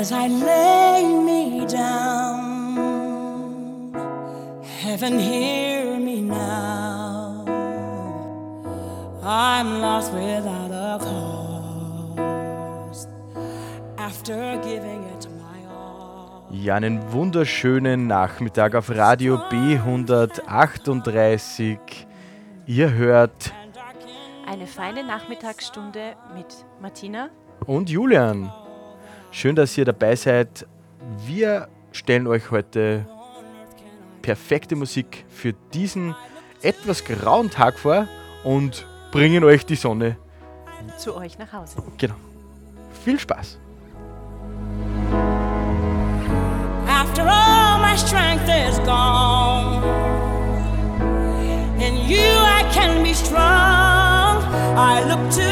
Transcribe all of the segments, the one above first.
as I lay me down. Heaven, hear me now. I'm lost without a cause. After giving it my all. Ja, einen wunderschönen Nachmittag auf Radio B138. Ihr hört Eine feine Nachmittagsstunde mit Martina. und Julian. Schön, dass ihr dabei seid. Wir stellen euch heute perfekte Musik für diesen etwas grauen Tag vor und bringen euch die Sonne. zu euch nach Hause. Genau. Viel Spaß. After all my strength is gone, in you I can be strong. I look to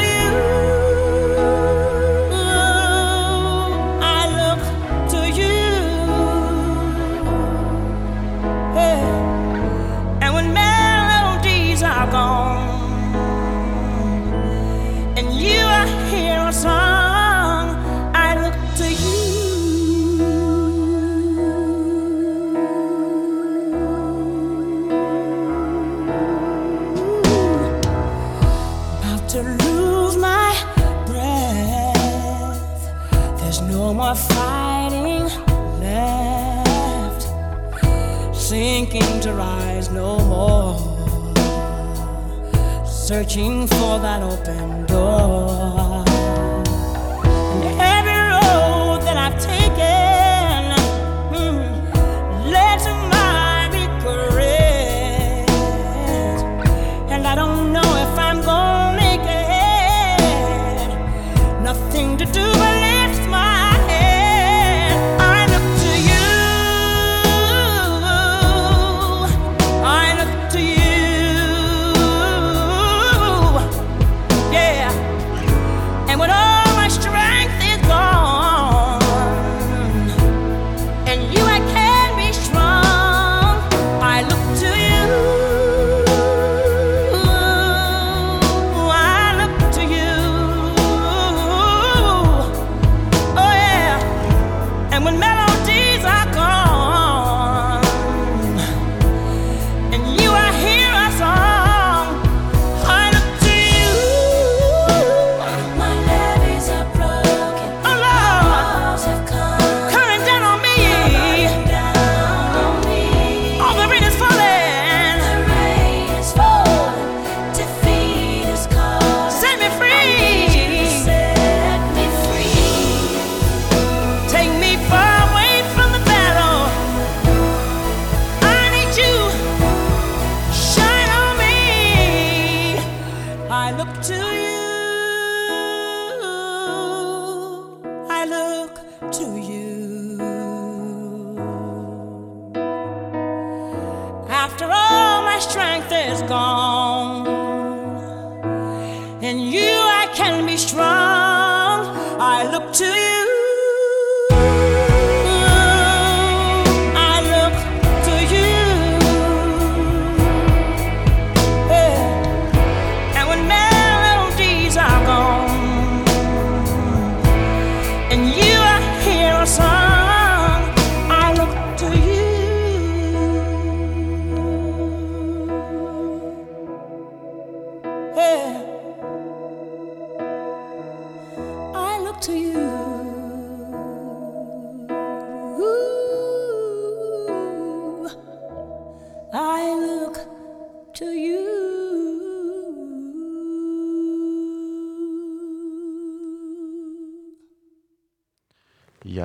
searching for that open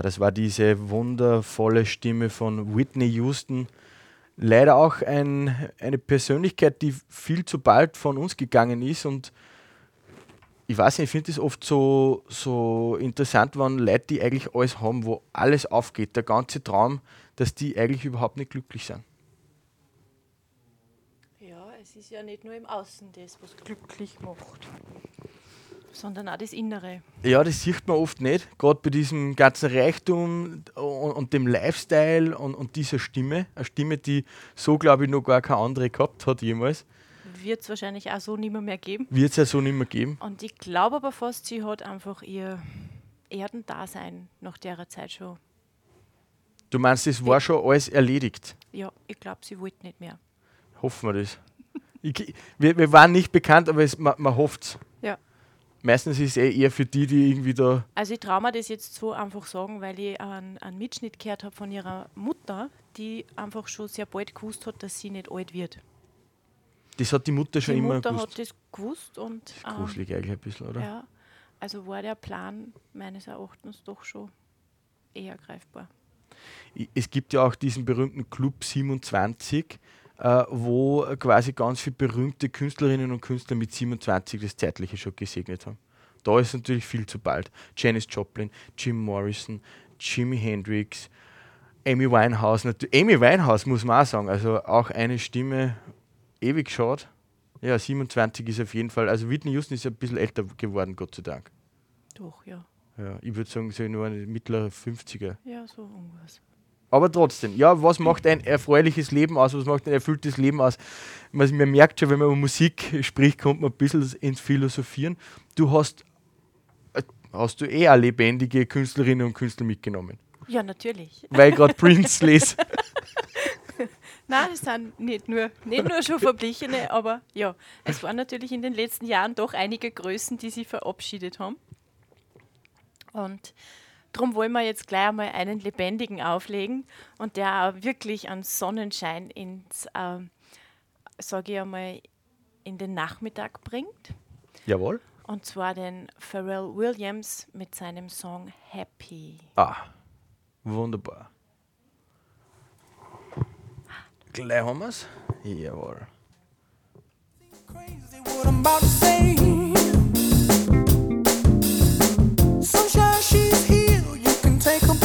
das war diese wundervolle Stimme von Whitney Houston. Leider auch ein, eine Persönlichkeit, die viel zu bald von uns gegangen ist. Und ich weiß nicht, ich finde es oft so, so interessant, wenn Leute, die eigentlich alles haben, wo alles aufgeht, der ganze Traum, dass die eigentlich überhaupt nicht glücklich sind. Ja, es ist ja nicht nur im Außen das, was glücklich macht, sondern auch das Innere. Ja, das sieht man oft nicht, gerade bei diesem ganzen Reichtum und, und dem Lifestyle und, und dieser Stimme. Eine Stimme, die so, glaube ich, noch gar keine andere gehabt hat jemals. Wird es wahrscheinlich auch so nicht mehr, mehr geben. Wird es ja so nicht mehr geben. Und ich glaube aber fast, sie hat einfach ihr Erdendasein nach der Zeit schon. Du meinst, es war schon alles erledigt? Ja, ich glaube, sie wollte nicht mehr. Hoffen wir das. Ich, wir, wir waren nicht bekannt, aber es, man, man hofft es. Meistens ist es eh eher für die, die irgendwie da. Also ich traue mir das jetzt so einfach sagen, weil ich einen, einen Mitschnitt gehört habe von ihrer Mutter, die einfach schon sehr bald gewusst hat, dass sie nicht alt wird. Das hat die Mutter schon die immer Mutter gewusst. hat das gewusst und Das ist gruselig eigentlich ein bisschen, oder? ja, also war der Plan meines Erachtens doch schon eher greifbar. Es gibt ja auch diesen berühmten Club 27, äh, wo quasi ganz viele berühmte Künstlerinnen und Künstler mit 27 das Zeitliche schon gesegnet haben. Da ist natürlich viel zu bald. Janis Joplin, Jim Morrison, Jimi Hendrix, Amy Winehouse. Amy Winehouse muss man auch sagen, also auch eine Stimme ewig schaut. Ja, 27 ist auf jeden Fall, also Whitney Houston ist ein bisschen älter geworden, Gott sei Dank. Doch, ja. Ja, ich würde sagen, so nur eine mittlere 50er. Ja, so irgendwas. Aber trotzdem, ja, was macht ein erfreuliches Leben aus? Was macht ein erfülltes Leben aus? Man, man merkt schon, wenn man über Musik spricht, kommt man ein bisschen ins Philosophieren. Du hast, äh, hast du eh eine lebendige Künstlerinnen und Künstler mitgenommen. Ja, natürlich. Weil ich gerade Prince lese. Nein, es sind nicht nur, nicht nur schon Verblichene, aber ja, es waren natürlich in den letzten Jahren doch einige Größen, die sich verabschiedet haben. Und darum wollen wir jetzt gleich einmal einen lebendigen auflegen und der auch wirklich einen Sonnenschein ins, ähm, sage ich einmal, in den Nachmittag bringt. Jawohl. Und zwar den Pharrell Williams mit seinem Song Happy. Ah, wunderbar. Gleich haben wir es. Jawohl. crazy what I'm about to say. You can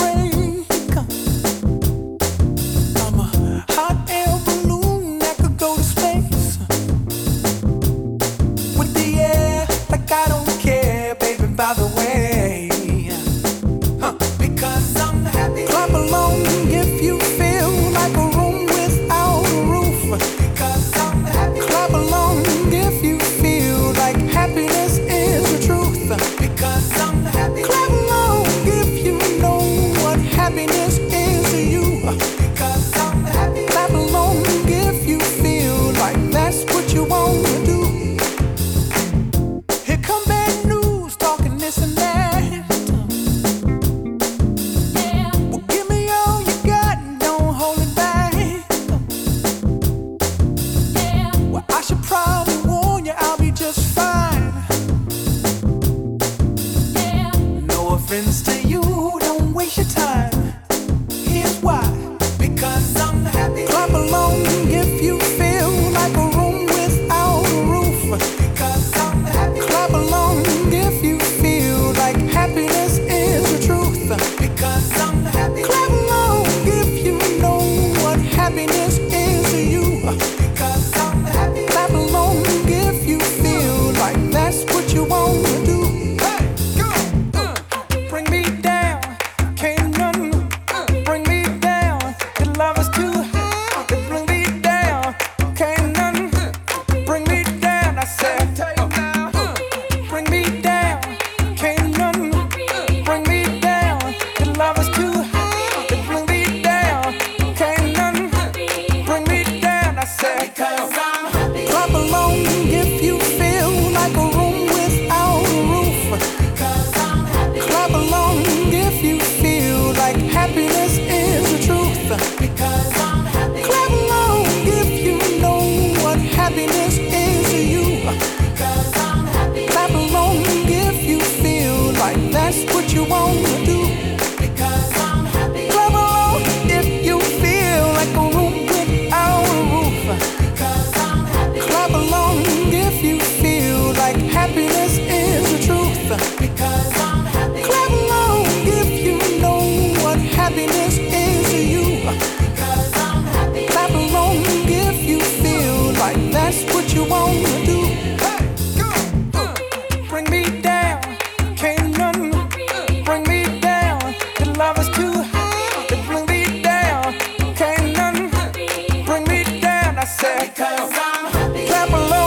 cause I'm happy. Clap along.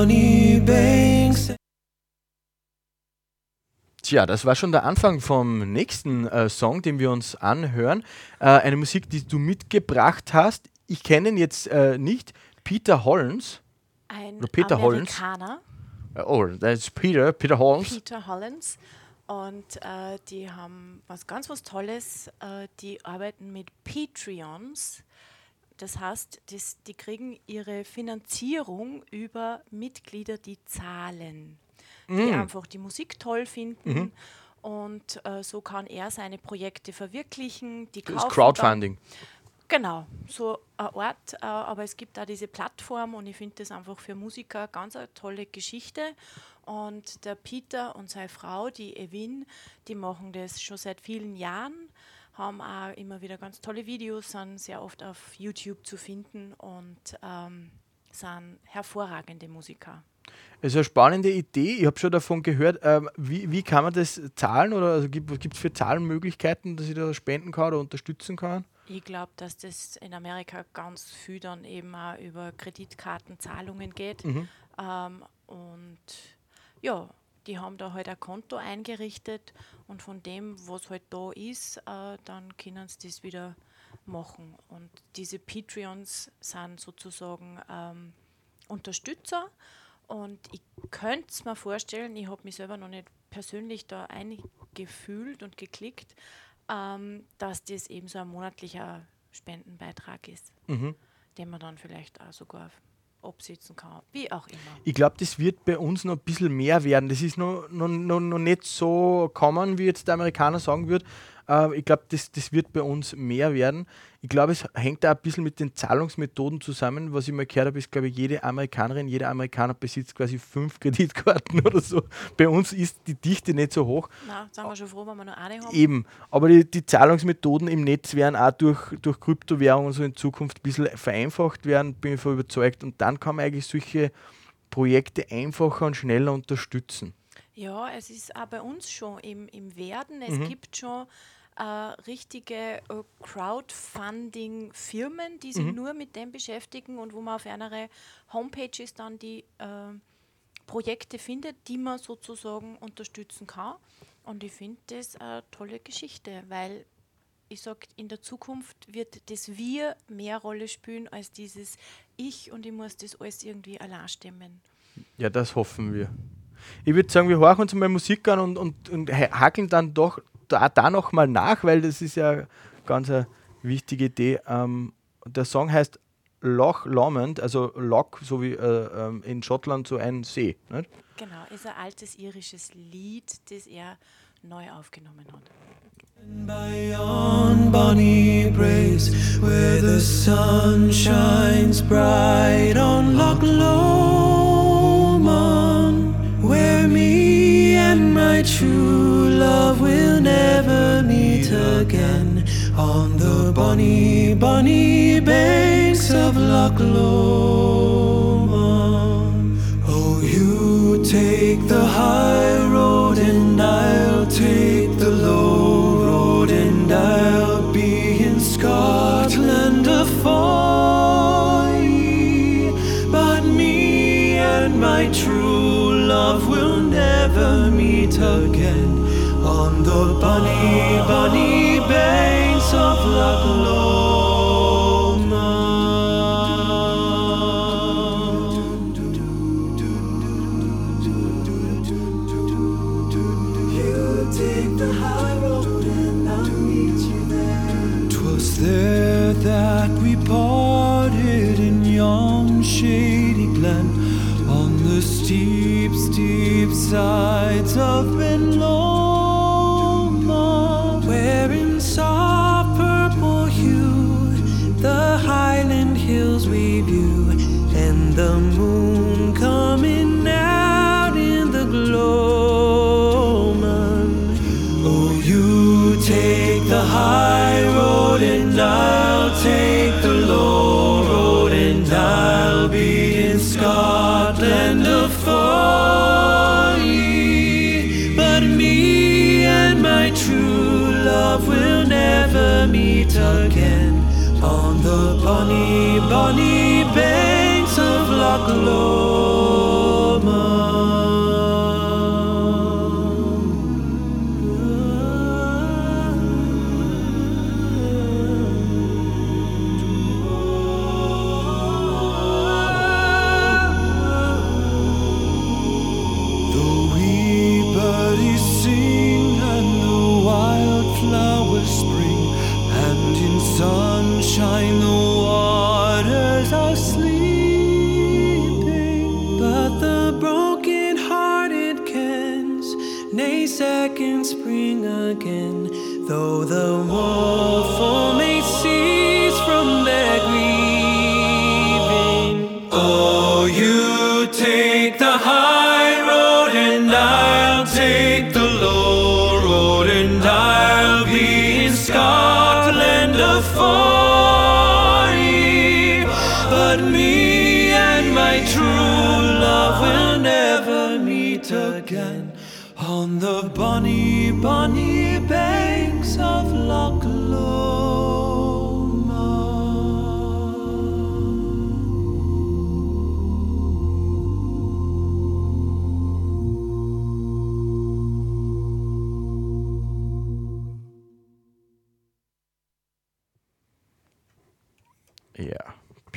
Money Tja, das war schon der Anfang vom nächsten äh, Song, den wir uns anhören. Äh, eine Musik, die du mitgebracht hast. Ich kenne ihn jetzt äh, nicht. Peter Hollins. Ein Peter Amerikaner. Hollins. Oh, das ist Peter, Peter Hollins. Peter Hollins. Und äh, die haben was ganz was Tolles. Äh, die arbeiten mit Patreons. Das heißt, das, die kriegen ihre Finanzierung über Mitglieder, die zahlen, die einfach die Musik toll finden. Und äh, so kann er seine Projekte verwirklichen. Die Das ist Crowdfunding. Genau, so ein Ort. Äh, aber es gibt da diese Plattform und ich finde das einfach für Musiker ganz eine tolle Geschichte. Und der Peter und seine Frau, die Evin, die machen das schon seit vielen Jahren, haben auch immer wieder ganz tolle Videos, sind sehr oft auf YouTube zu finden und ähm, sind hervorragende Musiker. Es ist eine spannende Idee. Ich habe schon davon gehört. Ähm, wie, wie kann man das zahlen? Oder also gibt es für Zahlenmöglichkeiten, dass ich da spenden kann oder unterstützen kann? Ich glaube, dass das in Amerika ganz viel dann eben auch über Kreditkartenzahlungen geht. Ähm, und ja, die haben da halt ein Konto eingerichtet und von dem, was halt da ist, äh, dann können sie das wieder machen. Und diese Patreons sind sozusagen ähm, Unterstützer. Und ich könnte es mir vorstellen, ich habe mich selber noch nicht persönlich da eingefühlt und geklickt, ähm, dass das eben so ein monatlicher Spendenbeitrag ist, den man dann vielleicht auch sogar absitzen kann, wie auch immer. Ich glaube, das wird bei uns noch ein bisschen mehr werden. Das ist noch, noch, noch, noch nicht so common, wie jetzt der Amerikaner sagen würde. Äh, ich glaube, das, das wird bei uns mehr werden. Ich glaube, es hängt da ein bisschen mit den Zahlungsmethoden zusammen. Was ich mal gehört habe, ist, glaube ich, jede Amerikanerin, jeder Amerikaner besitzt quasi fünf Kreditkarten oder so. Bei uns ist die Dichte nicht so hoch. Na, sind wir schon froh, wenn wir noch eine haben. Eben, aber die, die Zahlungsmethoden im Netz werden auch durch, durch Kryptowährungen so in Zukunft ein bisschen vereinfacht werden, bin ich voll überzeugt. Und dann kann man eigentlich solche Projekte einfacher und schneller unterstützen. Ja, es ist auch bei uns schon im, im Werden. Es gibt schon äh, richtige äh, Crowdfunding-Firmen, die sich nur mit dem beschäftigen und wo man auf einer Homepages dann die äh, Projekte findet, die man sozusagen unterstützen kann. Und ich finde das eine tolle Geschichte, weil ich sage, in der Zukunft wird das Wir mehr Rolle spielen als dieses Ich und ich muss das alles irgendwie allein stemmen. Ja, das hoffen wir. Ich würde sagen, wir horchen uns mal Musik an und, und, und ha- hakeln dann doch da, da noch mal nach, weil das ist ja ganz eine wichtige Idee. Ähm, der Song heißt Loch Lomond, also Loch, so wie äh, ähm, in Schottland so ein See. Nicht? Genau, ist ein altes irisches Lied, das er neu aufgenommen hat. On Bonnie Braes, where the sun shines bright on Loch Lomond, where me true love will never meet again, on the bonny, bonny banks of Loch Lomond. Oh, you take the high road and I'll take the low road and I'll be in Scotland afar. But me and my true love will never meet again on the bunny, bunny banks of Loch Lomond. steep sides of been long. Bonny banks of Loch Lomond. Second spring again. Though the mournful may cease from their grieving.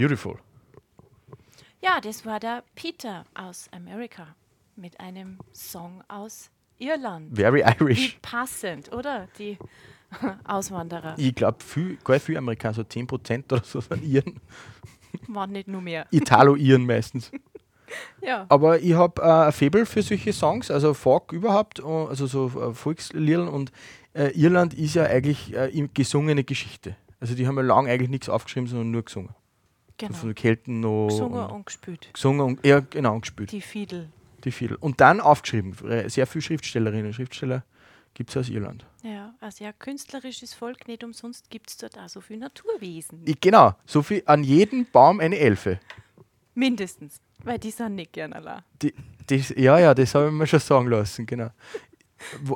Beautiful. Ja, das war der Peter aus Amerika mit einem Song aus Irland. Very Wie Irish. passend, oder? Die Auswanderer Ich glaube, viel, gar viel Amerikaner, so 10% oder so von Iren. waren nicht nur mehr. Italo-Iren meistens. Ja, Aber ich habe äh, ein Faible für solche Songs, also Folk überhaupt, äh, also so äh, Volksliedern und äh, Irland ist ja eigentlich äh, gesungene Geschichte. Also die haben ja lange eigentlich nichts aufgeschrieben, sondern nur gesungen. Genau. von den Kelten noch. Gesungen und, und gespielt. gesungen und ja, genau, und gespielt. Die Fiedel. Die viel. Und dann aufgeschrieben. Äh, Sehr viele Schriftstellerinnen und Schriftsteller gibt es aus Irland. Ja, ein sehr künstlerisches Volk, nicht umsonst gibt es dort auch so viel Naturwesen. Ich, genau, so viel an jedem Baum eine Elfe. Mindestens, weil die sind nicht gern allein. Die, das, ja, ja, das habe ich mir schon sagen lassen, genau.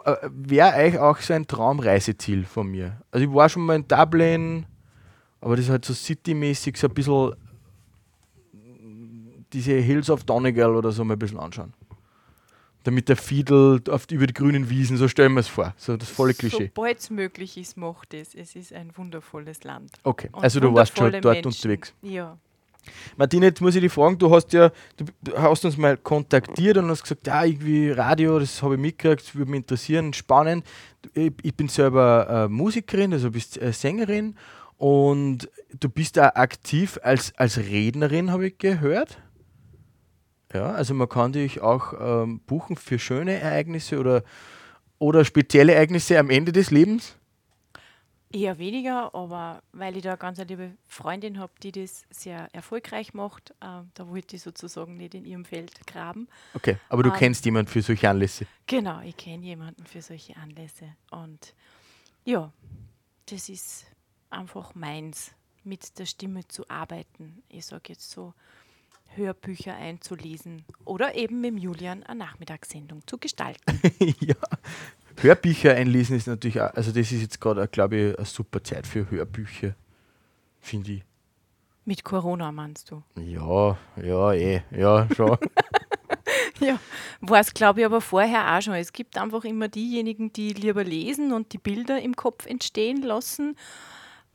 Äh, Wäre eigentlich auch so ein Traumreiseziel von mir. Also ich war schon mal in Dublin, aber das ist halt so citymäßig, so ein bisschen diese Hills of Donegal oder so mal ein bisschen anschauen. Damit der Fiedel auf, über die grünen Wiesen, so stellen wir es vor. So das volle Klischee. Sobald es möglich ist, macht es. Es ist ein wundervolles Land. Okay, Und also du warst schon dort Menschen. unterwegs. Ja. Martine, jetzt muss ich dich fragen, du hast ja, du, hast uns mal kontaktiert und hast gesagt, ja, irgendwie Radio, das habe ich mitgekriegt, das würde mich interessieren, spannend. Ich, ich bin selber äh, Musikerin, also bist äh, Sängerin und du bist da aktiv als, als Rednerin, habe ich gehört. Ja, also man kann dich auch ähm, buchen für schöne Ereignisse oder, oder spezielle Ereignisse am Ende des Lebens. Eher weniger, aber weil ich da ganz eine liebe Freundin habe, die das sehr erfolgreich macht, äh, da wollte ich sozusagen nicht in ihrem Feld graben. Okay, aber du Ähm. kennst jemanden für solche Anlässe. Genau, ich kenne jemanden für solche Anlässe. Und ja, das ist einfach meins, mit der Stimme zu arbeiten. Ich sage jetzt so, Hörbücher einzulesen oder eben mit Julian eine Nachmittagssendung zu gestalten. ja. Hörbücher einlesen ist natürlich auch, also das ist jetzt gerade, glaube ich, eine super Zeit für Hörbücher, finde ich. mit Corona meinst du? Ja, ja, eh, ja, schon. Ja, war es, glaube ich, aber vorher auch schon. Es gibt einfach immer diejenigen, die lieber lesen und die Bilder im Kopf entstehen lassen.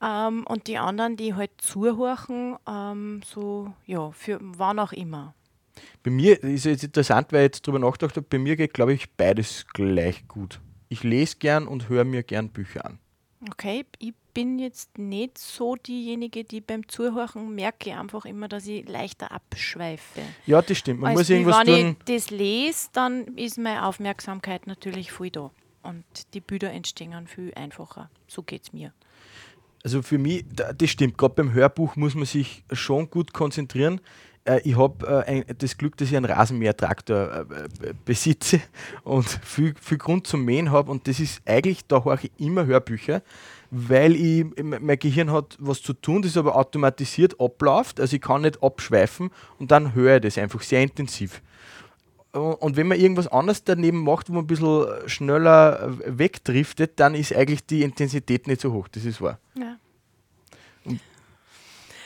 Ähm, und die anderen, die halt zuhorchen, ähm, so, ja, für wann auch immer. bei mir ist jetzt interessant, weil ich jetzt drüber nachgedacht habe, bei mir geht, glaube ich, beides gleich gut. Ich lese gern und höre mir gern Bücher an. Okay, ich bin jetzt nicht so diejenige, die beim Zuhören merke einfach immer, dass ich leichter abschweife. Ja, das stimmt. Man Als muss irgendwas wenn tun. ich das lese, dann ist meine Aufmerksamkeit natürlich voll da. Und die Bilder entstehen viel einfacher. So geht es mir. Also für mich, da- das stimmt, gerade beim Hörbuch muss man sich schon gut konzentrieren. Äh, Ich habe äh, das Glück, dass ich einen Rasenmähertraktor äh, äh, besitze und viel, viel Grund zum Mähen habe. Und das ist eigentlich, da höre ich immer Hörbücher, weil ich, mein Gehirn hat was zu tun, das aber automatisiert abläuft. Also ich kann nicht abschweifen und dann höre ich das einfach sehr intensiv. Und wenn man irgendwas anderes daneben macht, wo man ein bisschen schneller wegdriftet, dann ist eigentlich die Intensität nicht so hoch. Das ist wahr. Ja.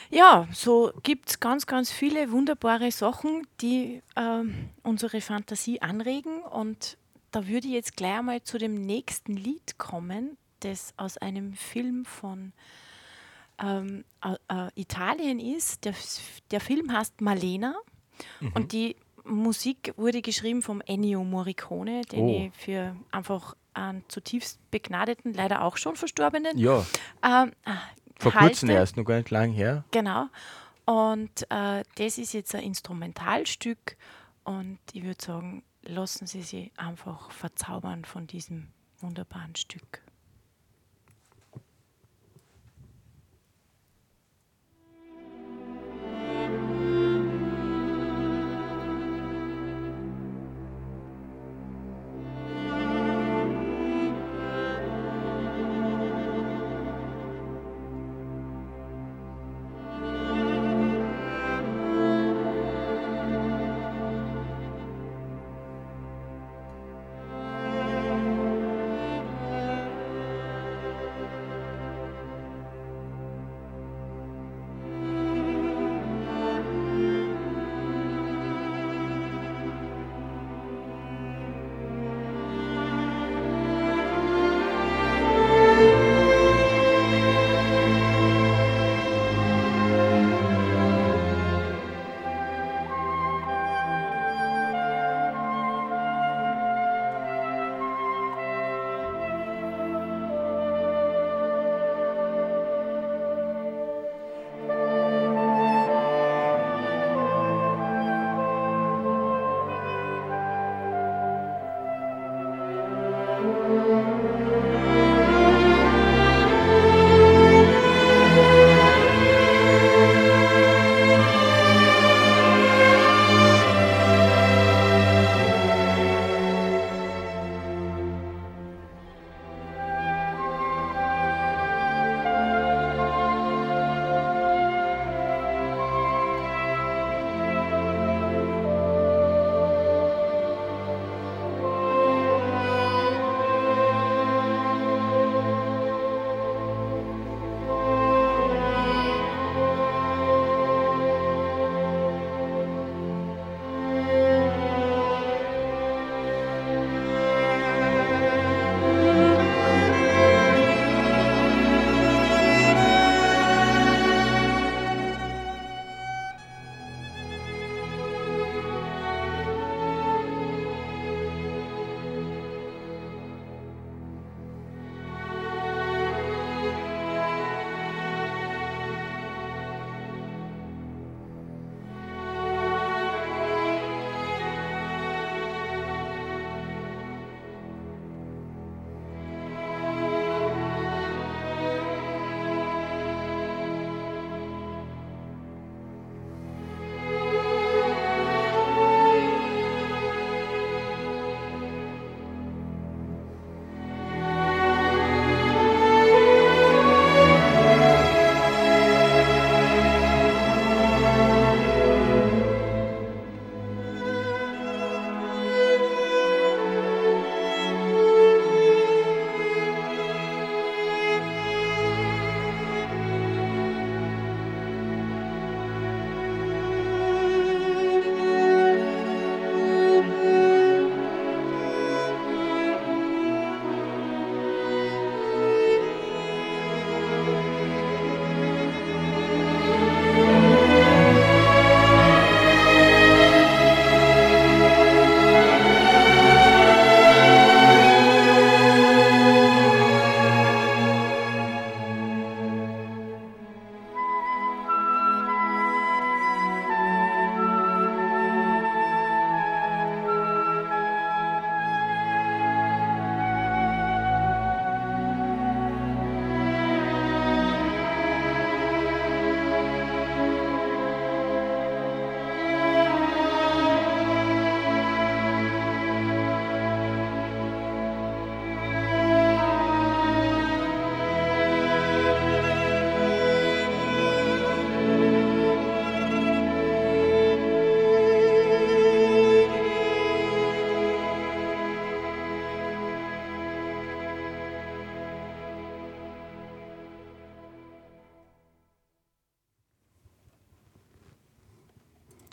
Ja, so gibt es ganz, ganz viele wunderbare Sachen, die ähm, unsere Fantasie anregen. Und da würde ich jetzt gleich einmal zu dem nächsten Lied kommen, das aus einem Film von ähm, äh, äh, Italien ist. Der, der Film heißt Malena und die Musik wurde geschrieben vom Ennio Morricone, den Oh. ich für einfach einen zutiefst begnadeten, leider auch schon verstorbenen Ja, ähm, äh, vor halte. kurzem erst, noch gar nicht lang her. Genau. Und äh, das ist jetzt ein Instrumentalstück und ich würde sagen, lassen Sie sich einfach verzaubern von diesem wunderbaren Stück.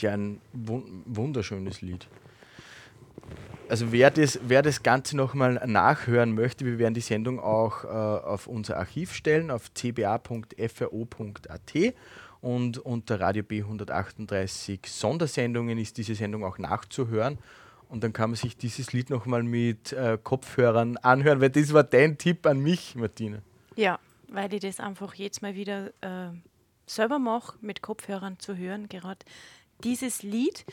Ja ein wun wunderschönes Lied. Also wer das, wer das Ganze nochmal nachhören möchte, wir werden die Sendung auch äh, auf unser Archiv stellen, auf cba.fro.at und unter Radio B138 Sondersendungen ist diese Sendung auch nachzuhören. Und dann kann man sich dieses Lied nochmal mit äh, Kopfhörern anhören, weil das war dein Tipp an mich, Martina. Ja, weil ich das einfach jetzt mal wieder äh, selber mache, mit Kopfhörern zu hören, gerade dieses Lied.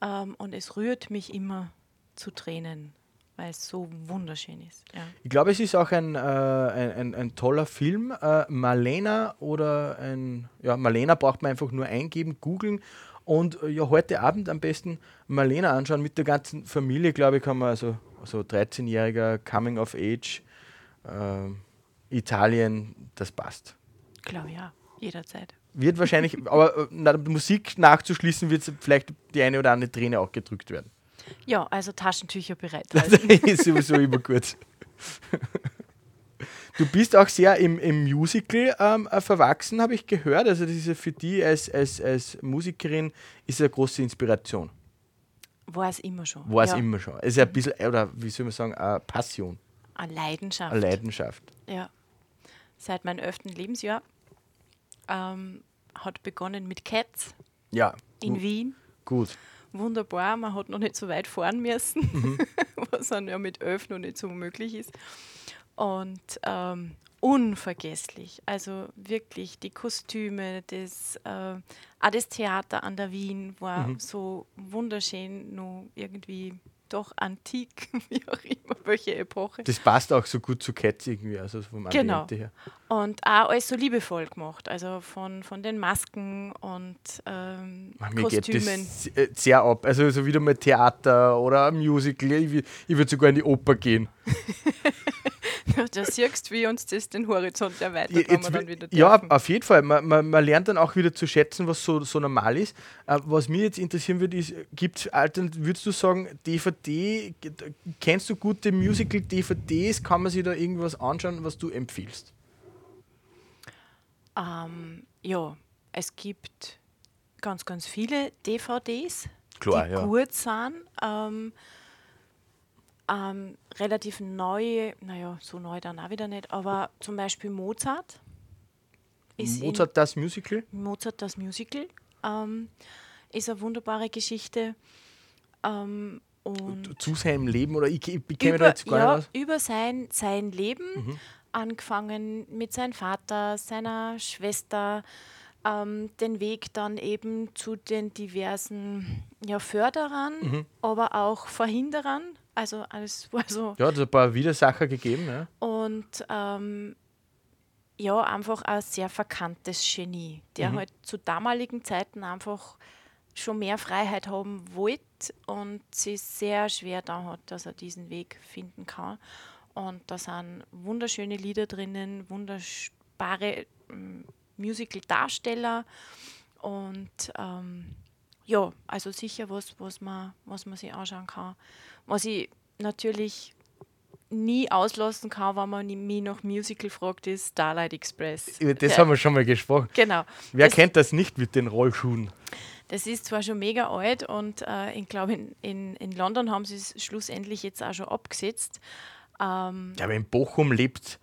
Ähm, und es rührt mich immer zu Tränen, weil es so wunderschön ist. Ja. Ich glaube, es ist auch ein, äh, ein, ein, ein toller Film. Äh, Marlena oder ein, ja, Marlena braucht man einfach nur eingeben, googeln und äh, ja, heute Abend am besten Marlena anschauen mit der ganzen Familie, glaube ich, kann man also, also 13-jähriger Coming of Age, äh, Italien, das passt. Glaube ja, jederzeit. Wird wahrscheinlich, aber äh, na, Musik nachzuschließen, wird vielleicht die eine oder andere Träne auch gedrückt werden. Ja, also Taschentücher Das bereithalten. ist sowieso immer gut. Du bist auch sehr im, im Musical ähm, äh, verwachsen, habe ich gehört. Also das ist ja für die als, als, als Musikerin ist eine große Inspiration. War es immer schon. War es ja. immer schon. Es ist ja ein bisschen, oder wie soll man sagen, eine Passion, Eine Leidenschaft. eine Leidenschaft. Ja. Seit meinem elften Lebensjahr ähm, hat begonnen mit Cats Ja, in Wien. gut. Wunderbar, man hat noch nicht so weit fahren müssen, Mhm. was dann ja mit elf noch nicht so möglich ist. Und ähm, unvergesslich, also wirklich die Kostüme, das, äh, auch das Theater an der Wien war Mhm. so wunderschön, nur irgendwie doch antik, wie auch immer, welche Epoche. Das passt auch so gut zu Cats irgendwie, also vom Genau. Ambiente her. Und auch alles so liebevoll gemacht, also von, von den Masken und ähm, Ach, Mir geht Kostümen. das se- äh, sehr ab. Also so wieder mal Theater oder Musical. Ich, ich würde sogar in die Oper gehen. Ja, da siehst wie uns das den Horizont erweitert, Ja, wenn wir jetzt dann wi- wieder ja, dürfen. auf jeden Fall. Man, man, man lernt dann auch wieder zu schätzen, was so, so normal ist. Äh, was mich jetzt interessieren würde, ist, gibt es, würdest du sagen, DVD, kennst du gute Musical-DVDs? Kann man sich da irgendwas anschauen, was du empfiehlst? Ähm, ja, es gibt ganz, ganz viele DVDs, Klar, die ja. gut sind. Ähm, ähm, relativ neue, naja, so neu dann auch wieder nicht, aber zum Beispiel Mozart. Ist Mozart das Musical? Mozart das Musical. Ähm, ist eine wunderbare Geschichte. Ähm, und Zu seinem Leben oder ich, ich, ich kenne da jetzt gar ja, nicht aus. über sein, sein Leben, Mhm. angefangen mit seinem Vater, seiner Schwester, ähm, den Weg dann eben zu den diversen ja, Förderern, Mhm. aber auch Verhinderern. Also alles war so. Ja, hat es ein paar Widersacher gegeben. Ja. Und ähm, ja, einfach ein sehr verkanntes Genie, der Mhm. halt zu damaligen Zeiten einfach schon mehr Freiheit haben wollte und sie sehr schwer da hat, dass er diesen Weg finden kann. Und da sind wunderschöne Lieder drinnen, wunderbare ähm, Musical-Darsteller und ähm, ja, also sicher was, was man, was man sich anschauen kann. Was ich natürlich nie auslassen kann, wenn man mich nach Musical fragt, ist Starlight Express. Über das Ja, haben wir schon mal gesprochen. Genau. Wer das, kennt das nicht mit den Rollschuhen? das ist zwar schon mega alt und äh, ich glaube, in, in, in London haben sie es schlussendlich jetzt auch schon abgesetzt. Ähm, Ja, aber in Bochum lebt,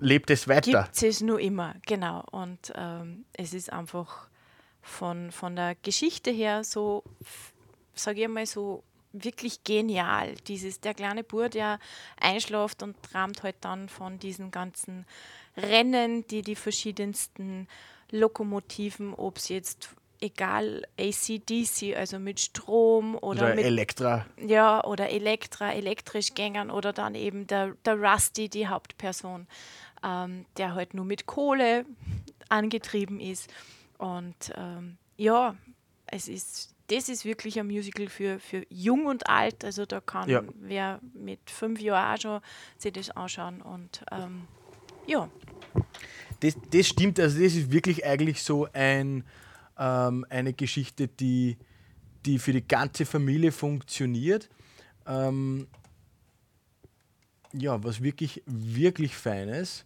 lebt es weiter. Gibt es nur immer, genau. Und ähm, es ist einfach von, von der Geschichte her so, sage ich mal so, wirklich genial. Dieses, der kleine Bub, der einschläft und träumt halt dann von diesen ganzen Rennen, die die verschiedensten Lokomotiven, ob es jetzt egal ACDC, also mit Strom oder, Oder mit Elektra. ja, oder Elektra, elektrisch gängern oder dann eben der, der Rusty, die Hauptperson, ähm, der halt nur mit Kohle angetrieben ist. Und ähm, ja, es ist, das ist wirklich ein Musical für, für jung und alt. Also da kann Ja. wer mit fünf Jahren auch schon sich das anschauen. Und ähm, ja, Das, das stimmt, also das ist wirklich eigentlich so ein, ähm, eine Geschichte, die, die für die ganze Familie funktioniert. Ähm, ja, was wirklich, wirklich Feines.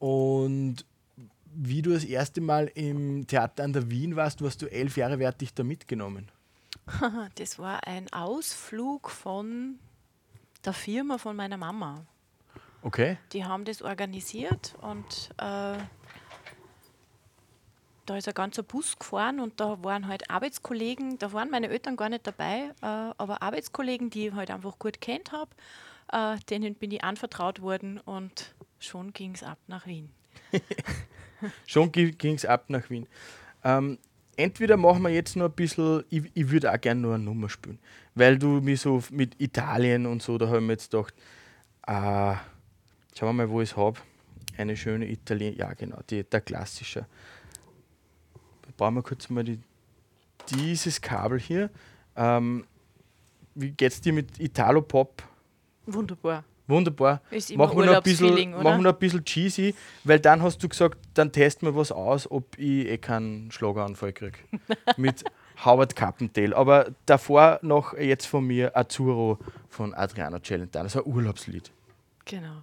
Und wie du das erste Mal im Theater an der Wien warst, warst du elf Jahre, wer hat dich da mitgenommen? das war ein Ausflug von der Firma von meiner Mama. Okay. Die haben das organisiert und äh, da ist ein ganzer Bus gefahren und da waren halt Arbeitskollegen, da waren meine Eltern gar nicht dabei, äh, aber Arbeitskollegen, die ich halt einfach gut kennt habe, äh, denen bin ich anvertraut worden und schon ging es ab nach Wien. Schon ging es ab nach Wien. Ähm, entweder machen wir jetzt noch ein bisschen, ich, ich würde auch gerne nur eine Nummer spielen, weil du mich so mit Italien und so, da habe ich mir jetzt gedacht, äh, schauen wir mal, wo ich es habe. Eine schöne Italien, ja genau, die, der klassische. Brauchen wir kurz mal die, dieses Kabel hier. Ähm, wie geht's dir mit Italo-Pop? Wunderbar. Wunderbar. Machen wir, noch ein bisschen, machen wir noch ein bisschen cheesy, weil dann hast du gesagt, dann testen wir was aus, ob ich eh keinen Schlageranfall kriege. Mit Howard Carpendale. Aber davor noch jetzt von mir Azzurro von Adriano Celentano. Das ist ein Urlaubslied. Genau.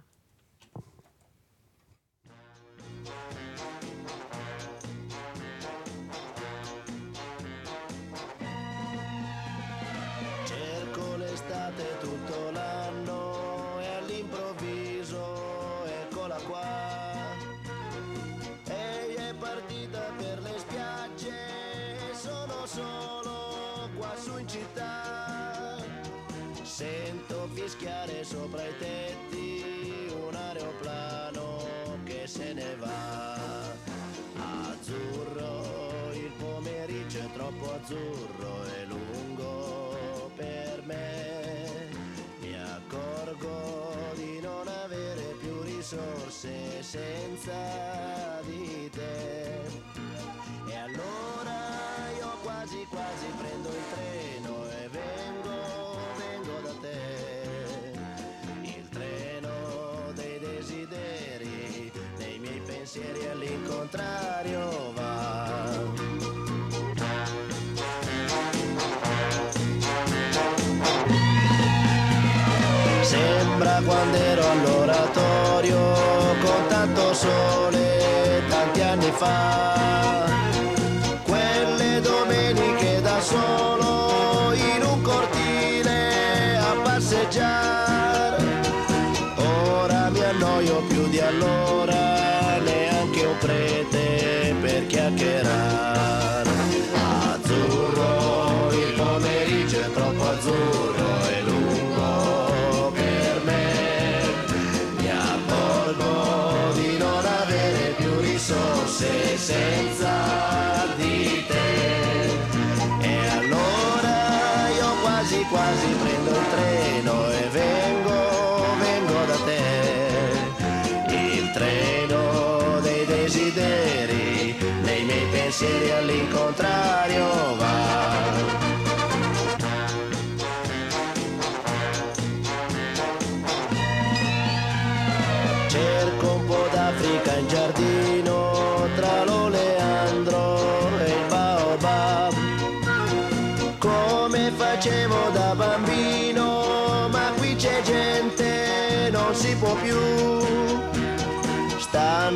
Azzurro e lungo per me. Mi accorgo di non avere più risorse senza do sole eh, cantane fa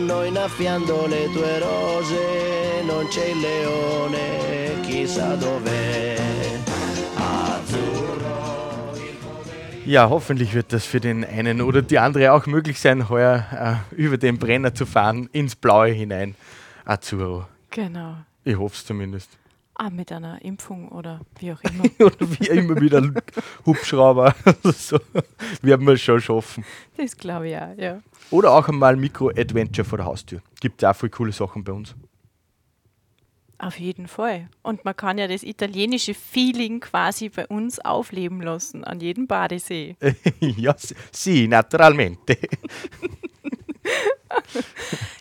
Stanno innaffiando le tue rose, non c'è il leone, chissà dov'è. Ja, hoffentlich wird das für den einen oder die andere auch möglich sein, heuer äh, über den Brenner zu fahren, ins Blaue hinein. Azzurro. Genau. Ich hoffe es zumindest. Ah, mit einer Impfung oder wie auch immer. oder wie immer wieder Hubschrauber. so. Werden wir es schon schaffen. das glaube ich auch, ja. Oder auch einmal Mikro-Adventure vor der Haustür. Gibt auch viele coole Sachen bei uns. Auf jeden Fall. Und man kann ja das italienische Feeling quasi bei uns aufleben lassen, an jedem Badesee. ja, sì, naturalmente.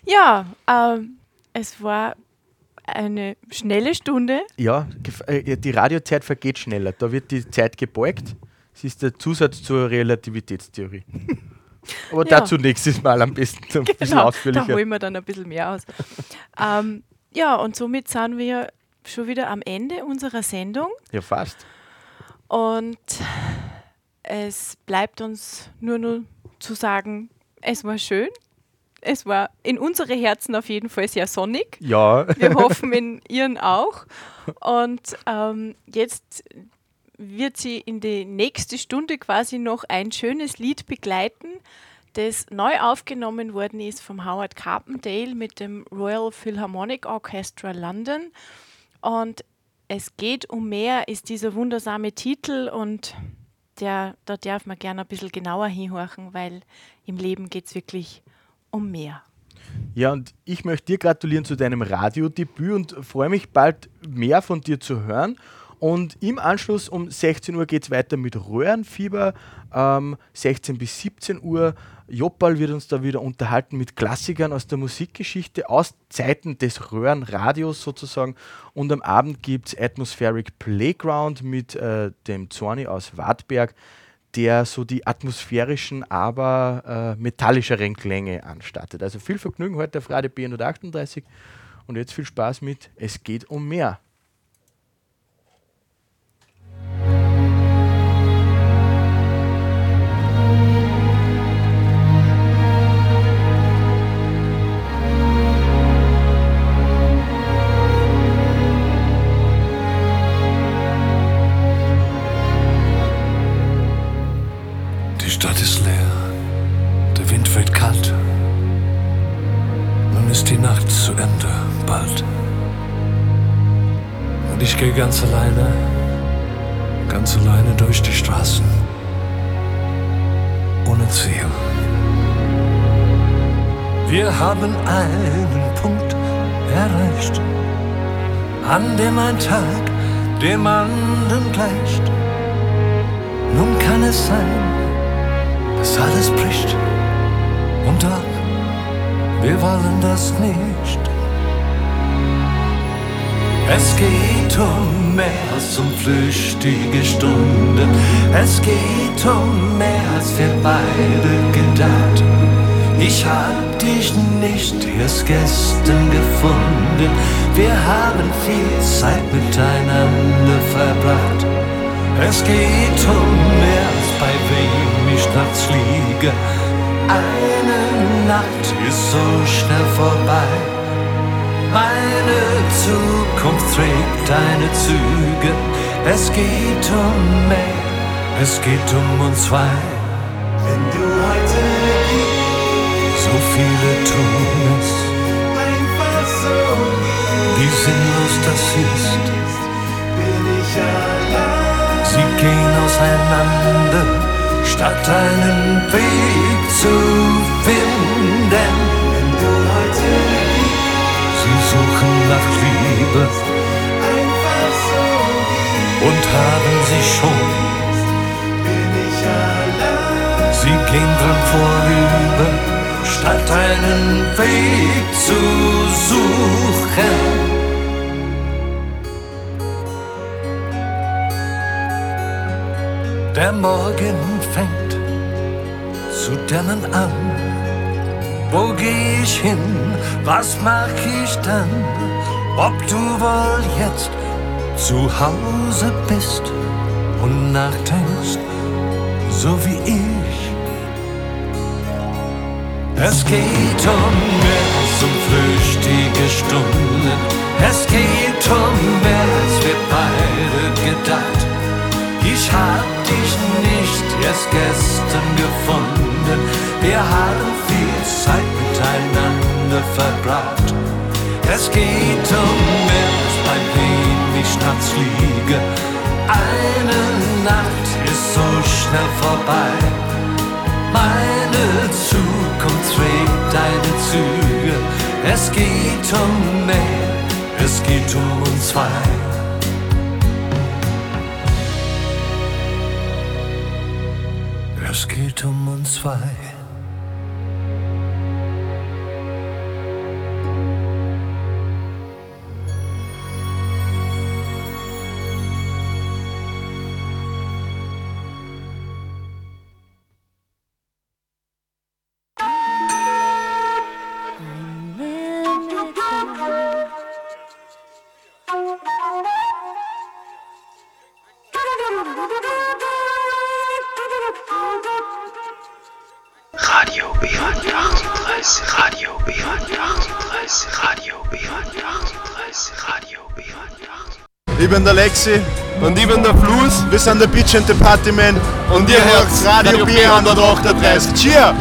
Ja, ähm, es war eine schnelle Stunde. Ja, äh, die Radiozeit vergeht schneller. Da wird die Zeit gebeugt. Das ist der Zusatz zur Relativitätstheorie. Aber Ja. dazu nächstes Mal am besten ein bisschen Genau, da ausführlicher. holen wir dann ein bisschen mehr aus. ähm, ja, und somit sind wir schon wieder am Ende unserer Sendung. Ja, fast. Und es bleibt uns nur noch zu sagen, es war schön. Es war in unsere Herzen auf jeden Fall sehr sonnig. Ja, Wir hoffen in Ihren auch. Und ähm, jetzt wird sie in die nächste Stunde quasi noch ein schönes Lied begleiten, das neu aufgenommen worden ist vom Howard Carpendale mit dem Royal Philharmonic Orchestra London. Und es geht um mehr, ist dieser wundersame Titel und der, da darf man gerne ein bisschen genauer hinhorchen, weil im Leben geht es wirklich um mehr. Ja, und ich möchte dir gratulieren zu deinem Radiodebüt und freue mich bald mehr von dir zu hören. Und im Anschluss um 16 Uhr geht es weiter mit Röhrenfieber. Ähm, 16 bis 17 Uhr. Joppal wird uns da wieder unterhalten mit Klassikern aus der Musikgeschichte, aus Zeiten des Röhrenradios sozusagen. Und am Abend gibt es Atmospheric Playground mit äh, dem Zorni aus Wartberg, der so die atmosphärischen, aber äh, metallischeren Klänge anstattet. Also viel Vergnügen heute auf Radio B138 und jetzt viel Spaß mit Es geht um mehr. Stadt ist leer, der Wind weht kalt. Nun ist die Nacht zu Ende, bald. Und ich gehe ganz alleine, ganz alleine durch die Straßen. Ohne Ziel. Wir haben einen Punkt erreicht, an dem ein Tag dem anderen gleicht. Nun kann es sein, dass alles bricht. Und doch, wir wollen das nicht. Es geht um mehr als um flüchtige Stunden. Es geht um mehr als wir beide gedacht. Ich hab dich nicht erst gestern gefunden. Wir haben viel Zeit miteinander verbracht. Es geht um mehr als bei wem ich nachts liege. Eine Nacht ist so schnell vorbei. Meine Zukunft trägt deine Züge. Es geht um mehr, es geht um uns zwei. Wenn du heute gehst, so viele tun es. Einfach so Wie sinnlos das ist. Bin ich allein. Sie gehen auseinander, statt einen Weg zu finden. Wenn du heute Sie suchen nach Liebe einfach so und haben sie schon. Bin ich allein. Sie gehen dran vorüber, statt einen Weg zu suchen. Der Morgen fängt zu dämmern an. Wo geh ich hin? Was mach ich dann? Ob du wohl jetzt zu Hause bist und nachdenkst, so wie ich. Es geht um als um flüchtige Stunden. Es geht um als wir beide gedacht. Ich hab dich nicht erst gestern gefunden. Wir haben viel Zeit miteinander verbracht. Es geht um als bei wem ich nachts liege. Eine Nacht ist so schnell vorbei. Meine Zukunft trägt deine Züge. Es geht um mehr, es geht um uns zwei. Moskitomann 2. Lexi und ich bin der Fluss. Wir sind der Bitch and the Party Man und ihr hört Radio B138. Cheer!